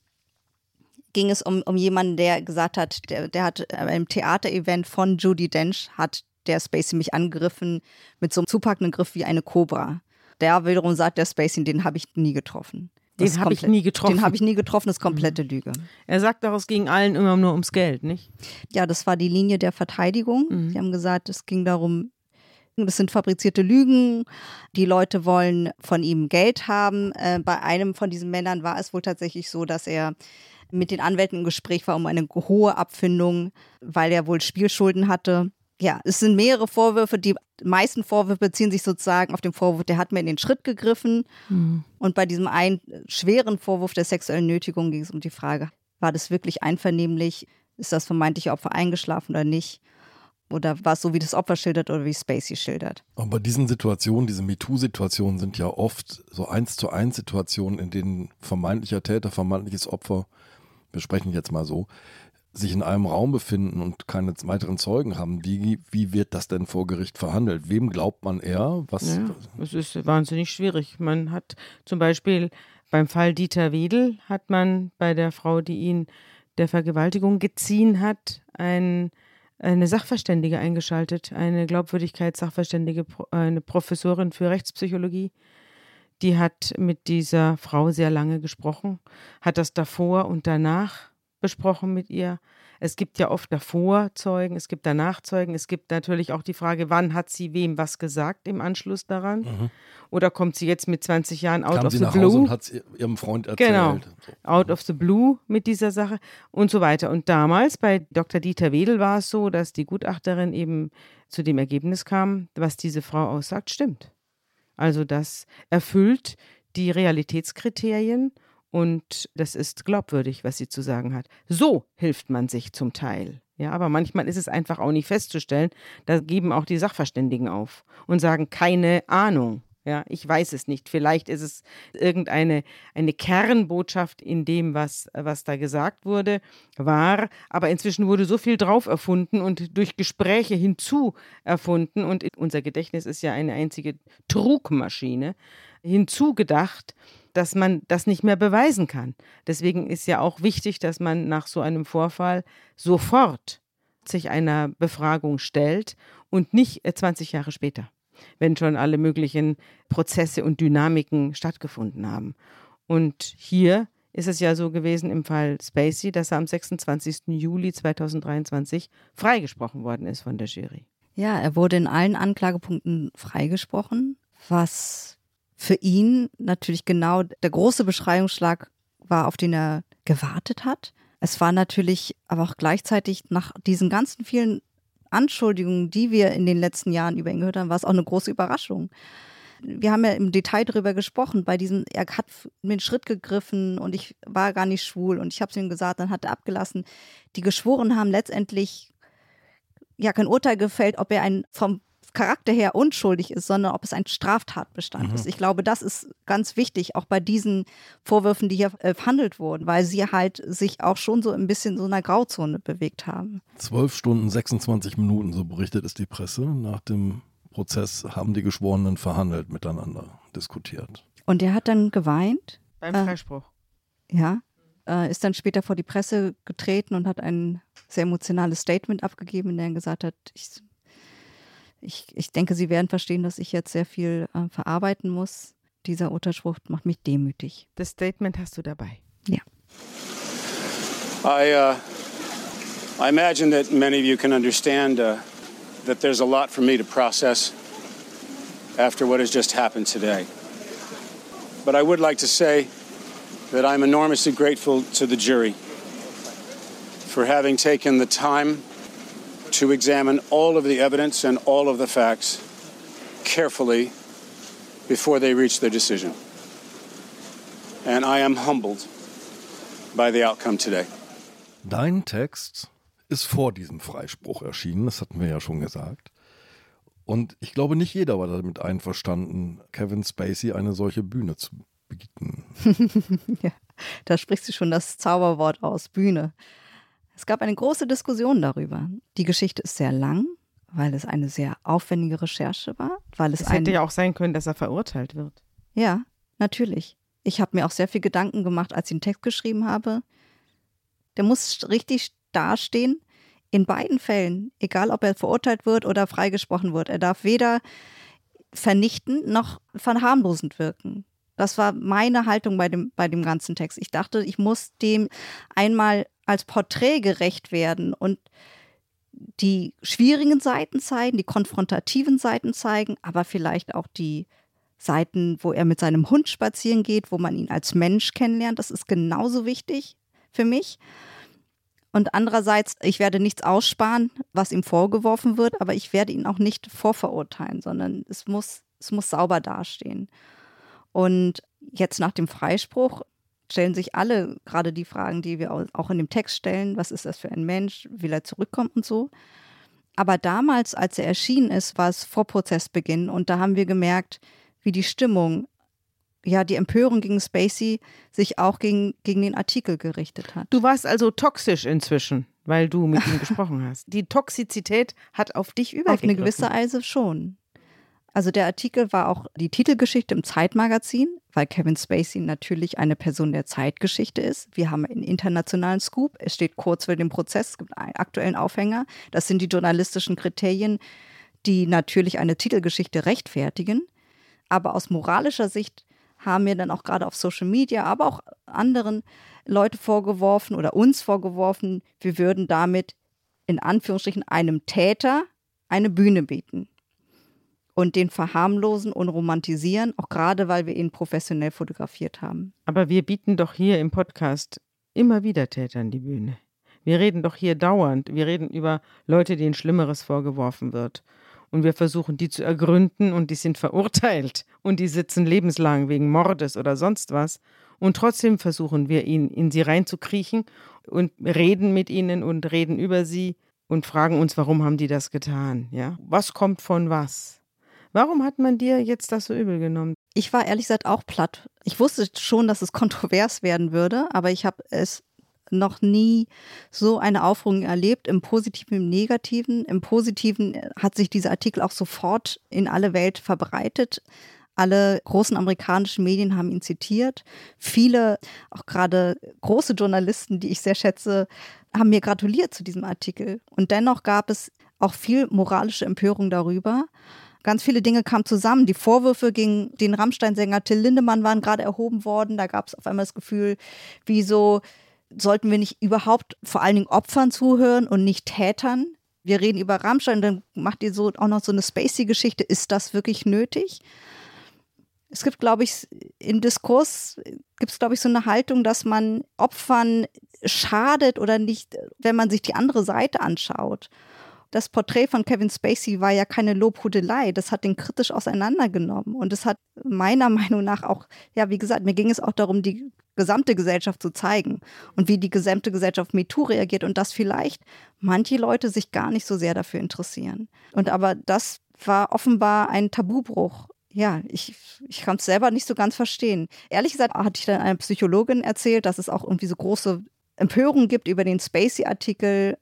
ging es um, um jemanden, der gesagt hat, der, der hat äh, im Theaterevent von Judy Dench hat der Spacey mich angegriffen mit so einem zupackenden Griff wie eine Cobra. Der wiederum sagt, der Spacey, den habe ich nie getroffen. Den habe ich nie getroffen. Den habe ich nie getroffen, das ist komplette Lüge. Er sagt doch, es ging allen immer nur ums Geld, nicht? Ja, das war die Linie der Verteidigung. Mhm. Sie haben gesagt, es ging darum, das sind fabrizierte Lügen. Die Leute wollen von ihm Geld haben. Äh, bei einem von diesen Männern war es wohl tatsächlich so, dass er mit den Anwälten im Gespräch war um eine hohe Abfindung, weil er wohl Spielschulden hatte. Ja, es sind mehrere Vorwürfe. Die meisten Vorwürfe beziehen sich sozusagen auf den Vorwurf, der hat mir in den Schritt gegriffen. Mhm. Und bei diesem einen schweren Vorwurf der sexuellen Nötigung ging es um die Frage, war das wirklich einvernehmlich? Ist das vermeintliche Opfer eingeschlafen oder nicht? Oder war es so, wie das Opfer schildert oder wie Spacey schildert? Aber bei diesen Situationen, diese MeToo-Situationen sind ja oft so eins zu eins Situationen, in denen vermeintlicher Täter, vermeintliches Opfer, wir sprechen jetzt mal so, sich in einem Raum befinden und keine weiteren Zeugen haben. Wie, wie wird das denn vor Gericht verhandelt? Wem glaubt man eher? Was, Ja, es ist wahnsinnig schwierig. Man hat zum Beispiel beim Fall Dieter Wedel hat man bei der Frau, die ihn der Vergewaltigung geziehen hat, ein, eine Sachverständige eingeschaltet, eine Glaubwürdigkeitssachverständige, eine Professorin für Rechtspsychologie. Die hat mit dieser Frau sehr lange gesprochen, hat das davor und danach besprochen mit ihr. Es gibt ja oft davor Zeugen, es gibt danach Zeugen. Es gibt natürlich auch die Frage, wann hat sie wem was gesagt im Anschluss daran? Mhm. Oder kommt sie jetzt mit 20 Jahren out kam of sie the nach Hause und blue? hat es ihrem Freund erzählt? Genau. Out of the blue mit dieser Sache und so weiter. Und damals bei Dr. Dieter Wedel war es so, dass die Gutachterin eben zu dem Ergebnis kam, was diese Frau aussagt, stimmt. Also das erfüllt die Realitätskriterien und das ist glaubwürdig, was sie zu sagen hat. So hilft man sich zum Teil. Ja, aber manchmal ist es einfach auch nicht festzustellen. Da geben auch die Sachverständigen auf und sagen keine Ahnung. Ja, ich weiß es nicht. Vielleicht ist es irgendeine eine Kernbotschaft in dem, was, was da gesagt wurde, war. Aber inzwischen wurde so viel drauf erfunden und durch Gespräche hinzu erfunden. Und unser Gedächtnis ist ja eine einzige Trugmaschine hinzugedacht, dass man das nicht mehr beweisen kann. Deswegen ist ja auch wichtig, dass man nach so einem Vorfall sofort sich einer Befragung stellt und nicht äh, 20 Jahre später, wenn schon alle möglichen Prozesse und Dynamiken stattgefunden haben. Und hier ist es ja so gewesen im Fall Spacey, dass er am 26. Juli 2023 freigesprochen worden ist von der Jury. Ja, er wurde in allen Anklagepunkten freigesprochen, was für ihn natürlich genau der große Beschreiungsschlag war, auf den er gewartet hat. Es war natürlich aber auch gleichzeitig nach diesen ganzen vielen Anschuldigungen, die wir in den letzten Jahren über ihn gehört haben, war es auch eine große Überraschung. Wir haben ja im Detail darüber gesprochen, bei diesem, er hat mir einen Schritt gegriffen und ich war gar nicht schwul und ich habe es ihm gesagt, dann hat er abgelassen. Die Geschworenen haben letztendlich ja kein Urteil gefällt, ob er ein vom Charakter her unschuldig ist, sondern ob es ein Straftatbestand Mhm. ist. Ich glaube, das ist ganz wichtig, auch bei diesen Vorwürfen, die hier äh, verhandelt wurden, weil sie halt sich auch schon so ein bisschen in so einer Grauzone bewegt haben. 12 Stunden 26 Minuten, so berichtet es die Presse. Nach dem Prozess haben die Geschworenen verhandelt miteinander, diskutiert. Und er hat dann geweint, Beim Äh, Freispruch. ja, äh, ist dann später vor die Presse getreten und hat ein sehr emotionales Statement abgegeben, in dem er gesagt hat, ich, ich, ich denke, Sie werden verstehen, dass ich jetzt sehr viel äh, verarbeiten muss. Dieser Urteilsspruch macht mich demütig. Das Statement hast du dabei. I, uh, I imagine that many of you can understand uh, that there's a lot for me to process after what has just happened today. But I would like to say that I'm enormously grateful to the jury for having taken the time to examine all of the evidence and all of the facts carefully before they reach their decision. And I am humbled by the outcome today. Dein Text ist vor diesem Freispruch erschienen, das hatten wir ja schon gesagt. Und ich glaube, nicht jeder war damit einverstanden, Kevin Spacey eine solche Bühne zu bieten. ja, da sprichst du schon das Zauberwort aus, Bühne. Es gab eine große Diskussion darüber. Die Geschichte ist sehr lang, weil es eine sehr aufwendige Recherche war, weil es, Es hätte ja auch sein können, dass er verurteilt wird. Ja, natürlich. Ich habe mir auch sehr viel Gedanken gemacht, als ich den Text geschrieben habe. Der muss richtig dastehen. In beiden Fällen, egal ob er verurteilt wird oder freigesprochen wird. Er darf weder vernichtend noch verharmlosend wirken. Das war meine Haltung bei dem, bei dem ganzen Text. Ich dachte, ich muss dem einmal als Porträt gerecht werden und die schwierigen Seiten zeigen, die konfrontativen Seiten zeigen, aber vielleicht auch die Seiten, wo er mit seinem Hund spazieren geht, wo man ihn als Mensch kennenlernt. Das ist genauso wichtig für mich. Und andererseits, ich werde nichts aussparen, was ihm vorgeworfen wird, aber ich werde ihn auch nicht vorverurteilen, sondern es muss, es muss sauber dastehen. Und jetzt nach dem Freispruch stellen sich alle gerade die Fragen, die wir auch in dem Text stellen. Was ist das für ein Mensch? Will er zurückkommen und so? Aber damals, als er erschienen ist, war es vor Prozessbeginn und da haben wir gemerkt, wie die Stimmung, ja, die Empörung gegen Spacey sich auch gegen, gegen den Artikel gerichtet hat. Du warst also toxisch inzwischen, weil du mit ihm gesprochen hast. Die Toxizität hat auf dich übergegriffen. Auf eine gewisse Weise schon. Also der Artikel war auch die Titelgeschichte im Zeitmagazin, weil Kevin Spacey natürlich eine Person der Zeitgeschichte ist. Wir haben einen internationalen Scoop. Es steht kurz vor dem Prozess, es gibt einen aktuellen Aufhänger. Das sind die journalistischen Kriterien, die natürlich eine Titelgeschichte rechtfertigen. Aber aus moralischer Sicht haben wir dann auch gerade auf Social Media, aber auch anderen Leute vorgeworfen oder uns vorgeworfen, wir würden damit in Anführungsstrichen einem Täter eine Bühne bieten und den verharmlosen und romantisieren, auch gerade weil wir ihn professionell fotografiert haben. Aber wir bieten doch hier im Podcast immer wieder Tätern die Bühne. Wir reden doch hier dauernd. Wir reden über Leute, denen Schlimmeres vorgeworfen wird. Und wir versuchen, die zu ergründen und die sind verurteilt und die sitzen lebenslang wegen Mordes oder sonst was. Und trotzdem versuchen wir, ihn in sie reinzukriechen und reden mit ihnen und reden über sie und fragen uns, warum haben die das getan? Ja? Was kommt von was? Warum hat man dir jetzt das so übel genommen? Ich war ehrlich gesagt auch platt. Ich wusste schon, dass es kontrovers werden würde, aber ich habe es noch nie so eine Aufruhr erlebt, im Positiven, im Negativen. Im Positiven hat sich dieser Artikel auch sofort in alle Welt verbreitet. Alle großen amerikanischen Medien haben ihn zitiert. Viele, auch gerade große Journalisten, die ich sehr schätze, haben mir gratuliert zu diesem Artikel. Und dennoch gab es auch viel moralische Empörung darüber. Ganz viele Dinge kamen zusammen. Die Vorwürfe gegen den Rammstein-Sänger Till Lindemann waren gerade erhoben worden. Da gab es auf einmal das Gefühl, wieso sollten wir nicht überhaupt vor allen Dingen Opfern zuhören und nicht Tätern? Wir reden über Rammstein, dann macht ihr so auch noch so eine Spacey-Geschichte. Ist das wirklich nötig? Es gibt, glaube ich, im Diskurs gibt es, glaube ich, so eine Haltung, dass man Opfern schadet oder nicht, wenn man sich die andere Seite anschaut das Porträt von Kevin Spacey war ja keine Lobhudelei. Das hat den kritisch auseinandergenommen. Und es hat meiner Meinung nach auch, ja, wie gesagt, mir ging es auch darum, die gesamte Gesellschaft zu zeigen und wie die gesamte Gesellschaft MeToo reagiert und dass vielleicht manche Leute sich gar nicht so sehr dafür interessieren. Und aber das war offenbar ein Tabubruch. Ja, ich, ich kann es selber nicht so ganz verstehen. Ehrlich gesagt hatte ich dann einer Psychologin erzählt, dass es auch irgendwie so große Empörung gibt über den Spacey-Artikel.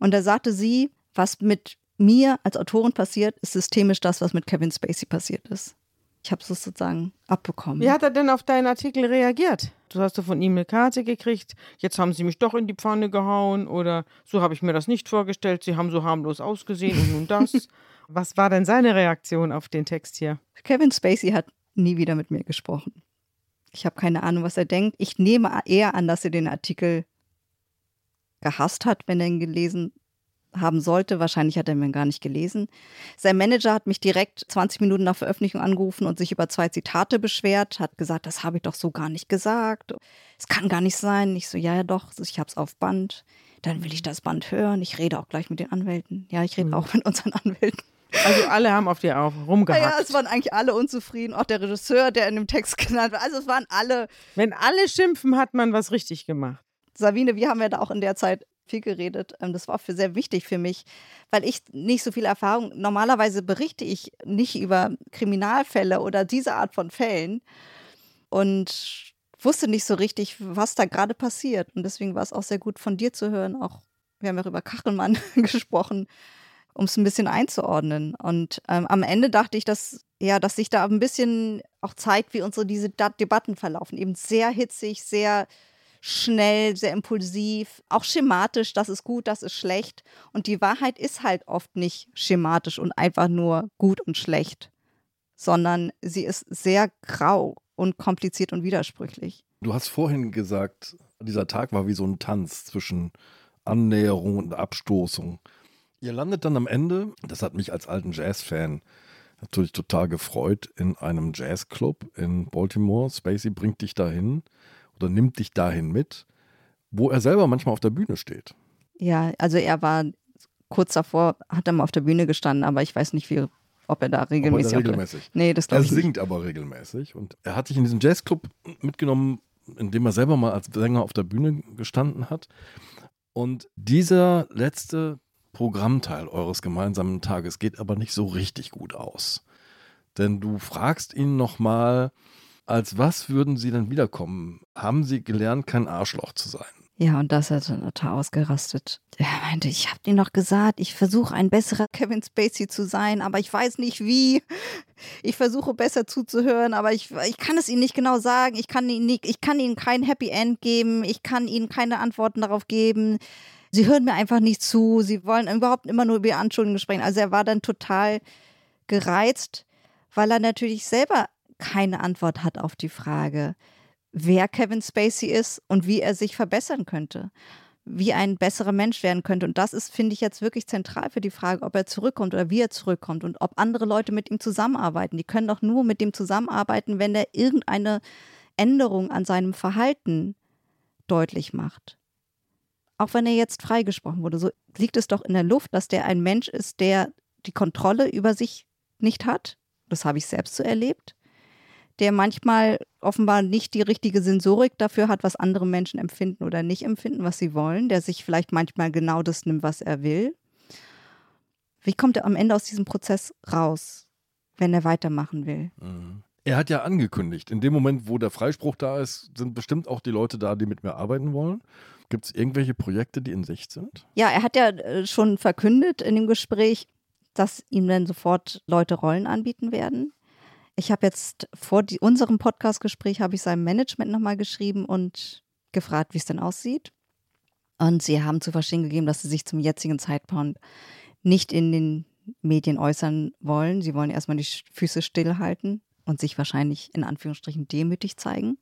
Und da sagte sie, was mit mir als Autorin passiert, ist systemisch das, was mit Kevin Spacey passiert ist. Ich habe es sozusagen abbekommen. Wie hat er denn auf deinen Artikel reagiert? Du hast du von ihm eine Karte gekriegt, jetzt haben sie mich doch in die Pfanne gehauen oder so habe ich mir das nicht vorgestellt, sie haben so harmlos ausgesehen und nun das. was war denn seine Reaktion auf den Text hier? Kevin Spacey hat nie wieder mit mir gesprochen. Ich habe keine Ahnung, was er denkt. Ich nehme eher an, dass er den Artikel gehasst hat, wenn er ihn gelesen haben sollte. Wahrscheinlich hat er mir gar nicht gelesen. Sein Manager hat mich direkt 20 Minuten nach Veröffentlichung angerufen und sich über zwei Zitate beschwert, hat gesagt, das habe ich doch so gar nicht gesagt. Es kann gar nicht sein. Ich so, ja, ja doch, ich habe es auf Band. Dann will ich das Band hören. Ich rede auch gleich mit den Anwälten. Ja, ich rede mhm. auch mit unseren Anwälten. Also alle haben auf dir auch rumgehackt. Ja, es waren eigentlich alle unzufrieden. Auch der Regisseur, der in dem Text genannt war. Also es waren alle. Wenn alle schimpfen, hat man was richtig gemacht. Sabine, wir haben ja da auch in der Zeit viel geredet. Ähm, das war für sehr wichtig für mich, weil ich nicht so viel Erfahrung, normalerweise berichte ich nicht über Kriminalfälle oder diese Art von Fällen und wusste nicht so richtig, was da gerade passiert. Und deswegen war es auch sehr gut von dir zu hören. Auch wir haben ja über Kachelmann gesprochen, um es ein bisschen einzuordnen. Und ähm, am Ende dachte ich, dass ja, dass sich da ein bisschen auch zeigt, wie unsere diese Debatten verlaufen. Eben sehr hitzig, sehr schnell, sehr impulsiv, auch schematisch, das ist gut, das ist schlecht. Und die Wahrheit ist halt oft nicht schematisch und einfach nur gut und schlecht, sondern sie ist sehr grau und kompliziert und widersprüchlich. Du hast vorhin gesagt, dieser Tag war wie so ein Tanz zwischen Annäherung und Abstoßung. Ihr landet dann am Ende, das hat mich als alten Jazz-Fan natürlich total gefreut, in einem Jazzclub in Baltimore. Spacey bringt dich dahin oder nimmt dich dahin mit, wo er selber manchmal auf der Bühne steht. Ja, also er war kurz davor, hat er mal auf der Bühne gestanden, aber ich weiß nicht, wie, ob er da regelmäßig. Aber regelmäßig. Nee, das Er ich nicht. singt aber regelmäßig und er hat dich in diesem Jazzclub mitgenommen, in dem er selber mal als Sänger auf der Bühne gestanden hat. Und dieser letzte Programmteil eures gemeinsamen Tages geht aber nicht so richtig gut aus. Denn du fragst ihn nochmal, als was würden sie denn wiederkommen? Haben sie gelernt, kein Arschloch zu sein? Ja, und das hat er total ausgerastet. Er meinte, ich habe dir noch gesagt, ich versuche ein besserer Kevin Spacey zu sein, aber ich weiß nicht wie. Ich versuche besser zuzuhören, aber ich, ich kann es ihnen nicht genau sagen. Ich kann ihnen nicht, ich kann ihnen kein Happy End geben. Ich kann ihnen keine Antworten darauf geben. Sie hören mir einfach nicht zu. Sie wollen überhaupt immer nur über Anschuldigungen sprechen. Also er war dann total gereizt, weil er natürlich selber keine Antwort hat auf die Frage, wer Kevin Spacey ist und wie er sich verbessern könnte, wie ein besserer Mensch werden könnte. Und das ist, finde ich, jetzt wirklich zentral für die Frage, ob er zurückkommt oder wie er zurückkommt und ob andere Leute mit ihm zusammenarbeiten. Die können doch nur mit dem zusammenarbeiten, wenn er irgendeine Änderung an seinem Verhalten deutlich macht. Auch wenn er jetzt freigesprochen wurde, so liegt es doch in der Luft, dass der ein Mensch ist, der die Kontrolle über sich nicht hat. Das habe ich selbst so erlebt der manchmal offenbar nicht die richtige Sensorik dafür hat, was andere Menschen empfinden oder nicht empfinden, was sie wollen, der sich vielleicht manchmal genau das nimmt, was er will. Wie kommt er am Ende aus diesem Prozess raus, wenn er weitermachen will? Er hat ja angekündigt, in dem Moment, wo der Freispruch da ist, sind bestimmt auch die Leute da, die mit mir arbeiten wollen. Gibt es irgendwelche Projekte, die in Sicht sind? Ja, er hat ja äh, schon verkündet in dem Gespräch, dass ihm dann sofort Leute Rollen anbieten werden. Ich habe jetzt vor die, unserem Podcast-Gespräch habe ich seinem Management nochmal geschrieben und gefragt, wie es denn aussieht. Und sie haben zu verstehen gegeben, dass sie sich zum jetzigen Zeitpunkt nicht in den Medien äußern wollen. Sie wollen erstmal die Füße stillhalten und sich wahrscheinlich in Anführungsstrichen demütig zeigen.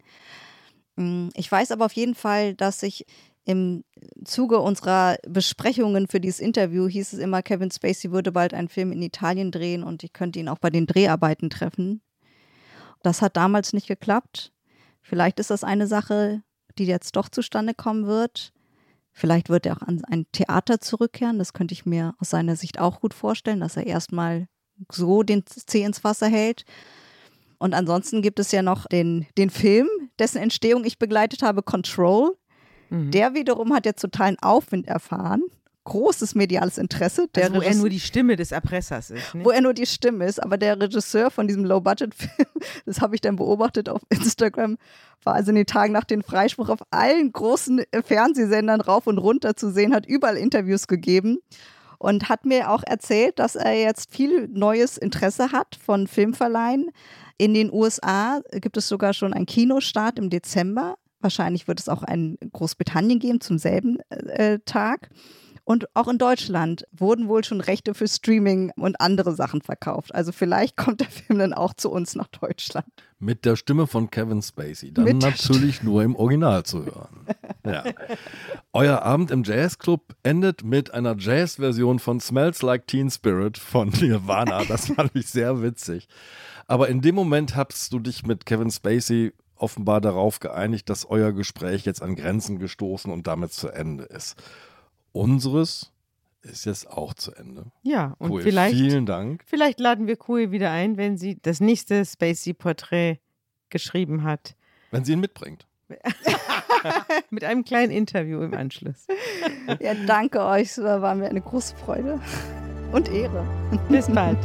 Mm, Ich weiß aber auf jeden Fall, dass ich im Zuge unserer Besprechungen für dieses Interview hieß es immer, Kevin Spacey würde bald einen Film in Italien drehen und ich könnte ihn auch bei den Dreharbeiten treffen. Das hat damals nicht geklappt. Vielleicht ist das eine Sache, die jetzt doch zustande kommen wird. Vielleicht wird er auch an ein Theater zurückkehren. Das könnte ich mir aus seiner Sicht auch gut vorstellen, dass er erstmal so den Zeh ins Wasser hält. Und ansonsten gibt es ja noch den, den Film, dessen Entstehung ich begleitet habe, Control. Der wiederum hat jetzt totalen Aufwind erfahren. Großes mediales Interesse. Der Also, wo er nur die Stimme des Erpressers ist. Ne? wo er nur die Stimme ist. Aber der Regisseur von diesem Low-Budget-Film, das habe ich dann beobachtet auf Instagram, war also in den Tagen nach dem Freispruch auf allen großen äh, Fernsehsendern rauf und runter zu sehen, hat überall Interviews gegeben und hat mir auch erzählt, dass er jetzt viel neues Interesse hat von Filmverleihen. In den USA gibt es sogar schon einen Kinostart im Dezember. Wahrscheinlich wird es auch einen in Großbritannien geben zum selben äh, Tag. Und auch in Deutschland wurden wohl schon Rechte für Streaming und andere Sachen verkauft. Also vielleicht kommt der Film dann auch zu uns nach Deutschland. Mit der Stimme von Kevin Spacey. Dann Mit natürlich nur im Original zu hören. Ja. Euer Abend im Jazzclub endet mit einer Jazz-Version von Smells Like Teen Spirit von Nirvana. Das fand ich sehr witzig. Aber in dem Moment hast du dich mit Kevin Spacey offenbar darauf geeinigt, dass euer Gespräch jetzt an Grenzen gestoßen und damit zu Ende ist. Unseres ist jetzt auch zu Ende. Ja, und Cool. vielleicht, Vielen Dank. vielleicht laden wir Kue wieder ein, wenn sie das nächste Spacey-Porträt geschrieben hat. Wenn sie ihn mitbringt. Mit einem kleinen Interview im Anschluss. Ja, danke euch. Es war mir eine große Freude und Ehre. Bis bald.